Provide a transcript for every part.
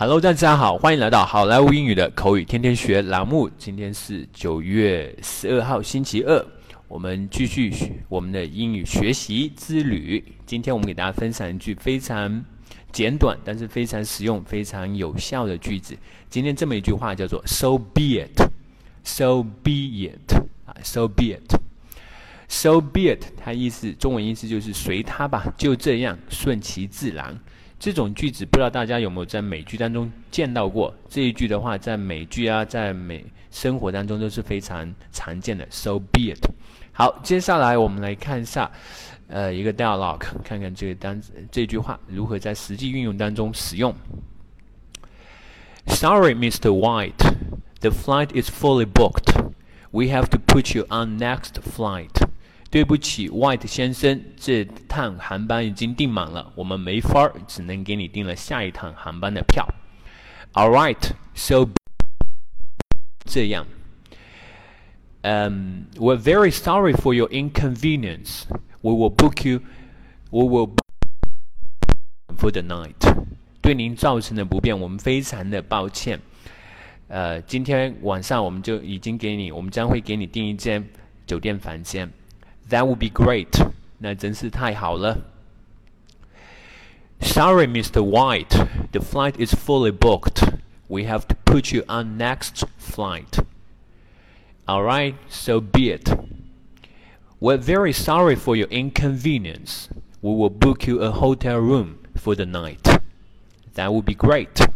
Hello，大家好，欢迎来到好莱坞英语的口语天天学栏目。今天是九月十二号，星期二，我们继续我们的英语学习之旅。今天我们给大家分享一句非常简短，但是非常实用、非常有效的句子。今天这么一句话叫做 “So be it”，“So be it” 啊，“So be it”，“So be it”，它意思中文意思就是随它吧，就这样，顺其自然。这种句子不知道大家有没有在美剧当中见到过？这一句的话，在美剧啊，在美生活当中都是非常常见的。So be it。好，接下来我们来看一下，呃，一个 dialogue，看看这个单这句话如何在实际运用当中使用。Sorry, Mr. White, the flight is fully booked. We have to put you on next flight. 对不起，White 先生，这趟航班已经订满了，我们没法儿，只能给你订了下一趟航班的票。All right, so 这样。Um, we're very sorry for your inconvenience. We will book you. We will for the night. 对您造成的不便，我们非常的抱歉。呃，今天晚上我们就已经给你，我们将会给你订一间酒店房间。that would be great. 那真是太好了。Sorry, Mr. White, the flight is fully booked. We have to put you on next flight. All right, so be it. We're very sorry for your inconvenience. We will book you a hotel room for the night. That would be great.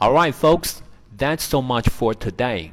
All right, folks, that's so much for today.